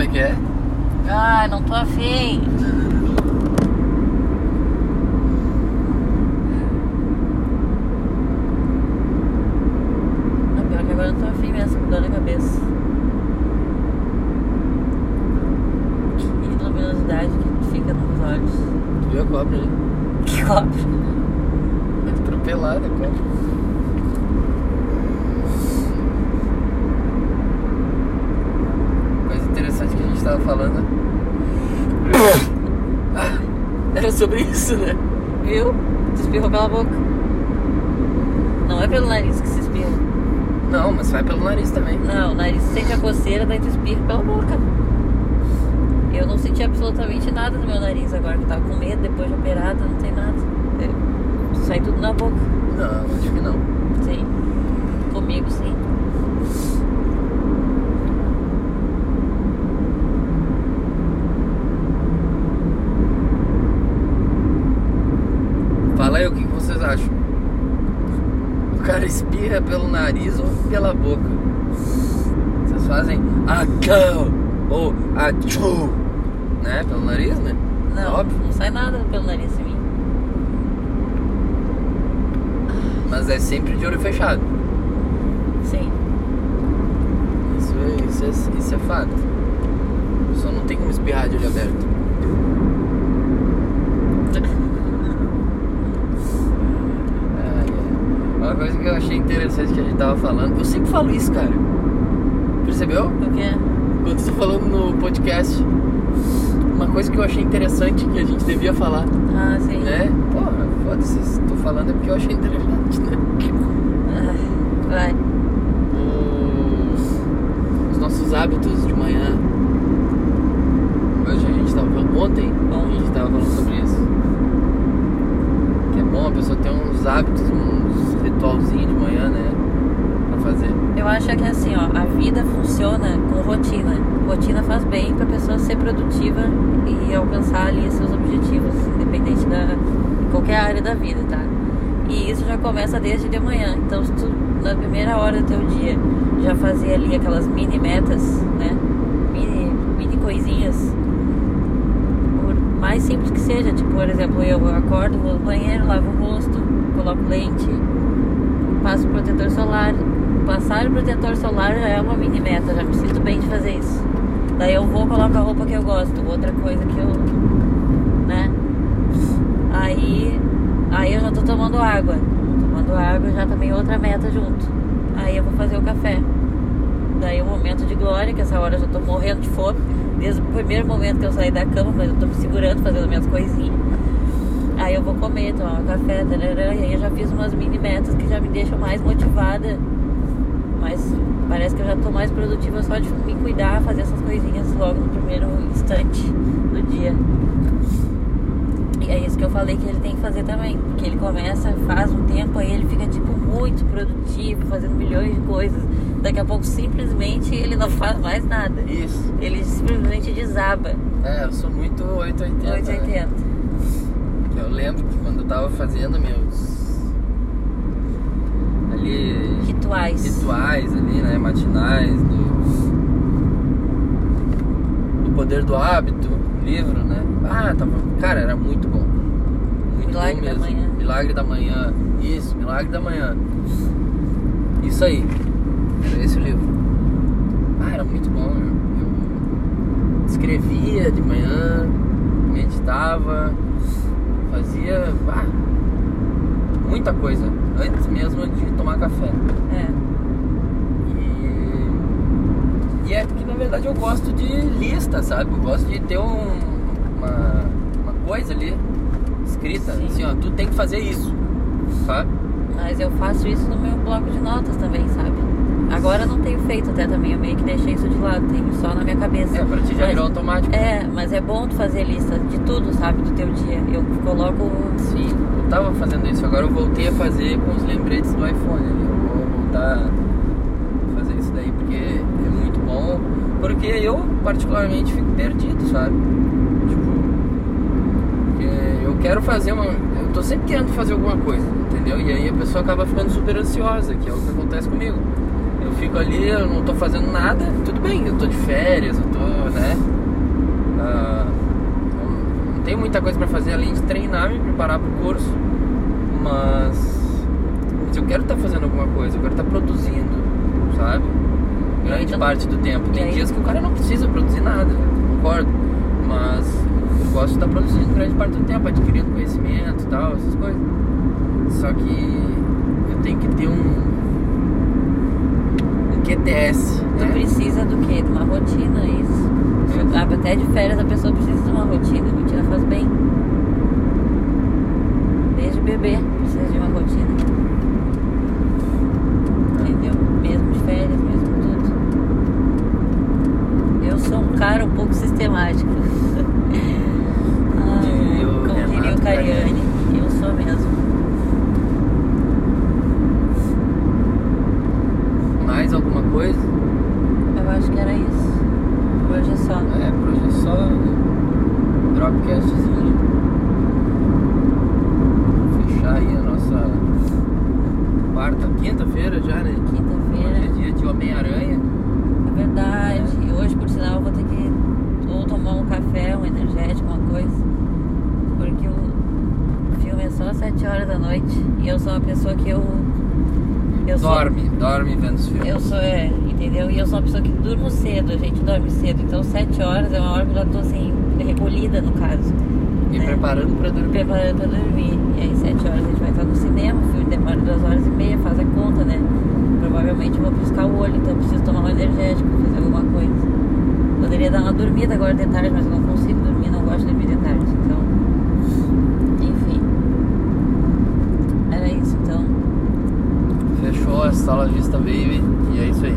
como é que é? Ai, não tô afim. Não, pior que agora eu tô afim mesmo, com dor na cabeça. Que luminosidade que fica nos olhos. Tu viu a cobra ali? Que cobra. Atropelada a cobra. Coisa interessante que a gente tava falando. Era sobre isso, né? Viu? Tu espirrou pela boca. Não é pelo nariz que se espirra. Não, mas vai pelo nariz também. Não, o nariz sente a coceira, daí tu espirra pela boca. Eu não senti absolutamente nada no meu nariz agora, que eu tava com medo depois de operada, não tem nada. Eu- Sai tudo na boca. Não, acho que não. Sim. Comigo sim. Fala aí o acham. O cara espirra pelo nariz ou pela boca? Vocês fazem acão ou achu, né? Pelo nariz, né? Não, Óbvio. não sai nada pelo nariz em mim. Mas é sempre de olho fechado. Sim. Isso é, isso é, isso é fato. Só não tem como espirrar de olho aberto. Uma coisa que eu achei interessante que a gente tava falando, eu sempre falo isso, cara. Percebeu? O quê? Quando você falando no podcast, uma coisa que eu achei interessante que a gente devia falar, Ah, sim. né? Porra, foda-se, se tô falando é porque eu achei interessante, né? Ah, vai. Os, os nossos hábitos de manhã. Hoje a gente tava falando, ontem Bom. a gente tava falando sobre isso. Que é bom a pessoa ter uns hábitos, uns ritualzinhos de manhã, né? Pra acho que é assim, ó, a vida funciona com rotina. Rotina faz bem pra pessoa ser produtiva e alcançar ali seus objetivos, independente da qualquer área da vida, tá? E isso já começa desde de manhã. Então, se tu na primeira hora do teu dia já fazer ali aquelas mini metas, né? Mini, mini coisinhas, por mais simples que seja, tipo, por exemplo, eu acordo, vou no banheiro, lavo o rosto, coloco lente, passo protetor solar. Passar o protetor solar já é uma mini meta, já me sinto bem de fazer isso. Daí eu vou, coloco a roupa que eu gosto, outra coisa que eu. né? Aí. Aí eu já tô tomando água. Tomando água já também outra meta junto. Aí eu vou fazer o café. Daí o momento de glória, que essa hora eu já tô morrendo de fome. Desde o primeiro momento que eu saí da cama, mas eu tô me segurando, fazendo minhas coisinhas. Aí eu vou comer, tomar um café, tarará, e aí eu já fiz umas mini metas que já me deixam mais motivada. Mas parece que eu já tô mais produtiva só de me cuidar, fazer essas coisinhas logo no primeiro instante do dia. E é isso que eu falei que ele tem que fazer também. Porque ele começa, faz um tempo, aí ele fica tipo muito produtivo, fazendo milhões de coisas. Daqui a pouco simplesmente ele não faz mais nada. Isso. Ele simplesmente desaba. É, eu sou muito 880. né? 880. Eu lembro que quando eu tava fazendo meus. Ali. Rituais. rituais ali, né? Matinais, do, do Poder do Hábito, livro, né? Ah, tava. Cara, era muito bom. Muito Milagre bom da mesmo. Manhã. Milagre da Manhã. Isso, Milagre da Manhã. Isso aí. Era esse o livro. Ah, era muito bom. Eu, eu escrevia de manhã, meditava, fazia. ah, muita coisa. Antes mesmo de tomar café. É. E, e é porque na verdade eu gosto de lista, sabe? Eu gosto de ter um- uma, uma coisa ali escrita, Sim. assim, ó, tu tem que fazer isso, sabe? Mas eu faço isso no meu bloco de notas também, sabe? Agora eu não tenho feito até também, eu meio que deixei isso de lado, tenho só na minha cabeça. É, pra ti já Mas- virou automático. É, mas é bom tu fazer lista de tudo, sabe, do teu dia. Eu coloco. Sim, tava fazendo isso, agora eu voltei a fazer com os lembretes do iPhone ali. Eu vou voltar a fazer isso daí porque é muito bom. Porque eu particularmente fico perdido, sabe? Tipo, porque eu quero fazer uma. Eu tô sempre querendo fazer alguma coisa, entendeu? E aí a pessoa acaba ficando super ansiosa, que é o que acontece comigo. Eu fico ali, eu não tô fazendo nada, tudo bem, eu tô de férias, eu tô, né? Ah, tenho muita coisa pra fazer além de treinar, me preparar pro curso. Mas, mas eu quero estar fazendo alguma coisa, eu quero estar produzindo, sabe? Grande Então- parte do tempo. Tem dias que o cara não precisa produzir nada, concordo. Mas eu gosto de estar produzindo grande parte do tempo, adquirindo conhecimento e tal, essas coisas. Só que eu tenho que ter um. Um QTS. Tu Né? precisa do quê? De uma rotina, isso. Até de férias a pessoa precisa de uma rotina. A rotina faz bem. Desde bebê precisa de uma rotina. Entendeu? Mesmo de férias, mesmo tudo. Eu sou um cara um pouco sistemático. Ai, Diria o como diria Renato o Cariani, eu sou mesmo. Mais alguma coisa? Eu acho que era isso. Por hoje é só. É, por hoje é só Dropcastzinho. Fechar aí a nossa quarta, quinta-feira já, né? Hoje Quinta-feira. é dia de Homem-Aranha. É verdade. E hoje, por sinal, eu vou ter que ou tomar um café, um energético, uma coisa. Porque o filme é só às 7 horas da noite. E eu sou uma pessoa que eu. eu sou- Dorme, dorme vendo os filmes. eu sou, é, entendeu? E eu sou uma pessoa que durmo cedo, a gente dorme cedo. Então, 7 horas é uma hora que eu já tô assim, recolhida no caso. Me né? preparando pra dormir. preparando pra dormir. E aí, 7 horas a gente vai estar no cinema, o filme demora 2 horas e meia, faz a conta, né? Provavelmente vou piscar o olho, então preciso tomar um energético, fazer alguma coisa. Poderia dar uma dormida agora de tarde, mas eu não consigo dormir, não gosto de dormir de tarde. Então, enfim. Era isso então. Fechou a sala vista baby. E é isso aí.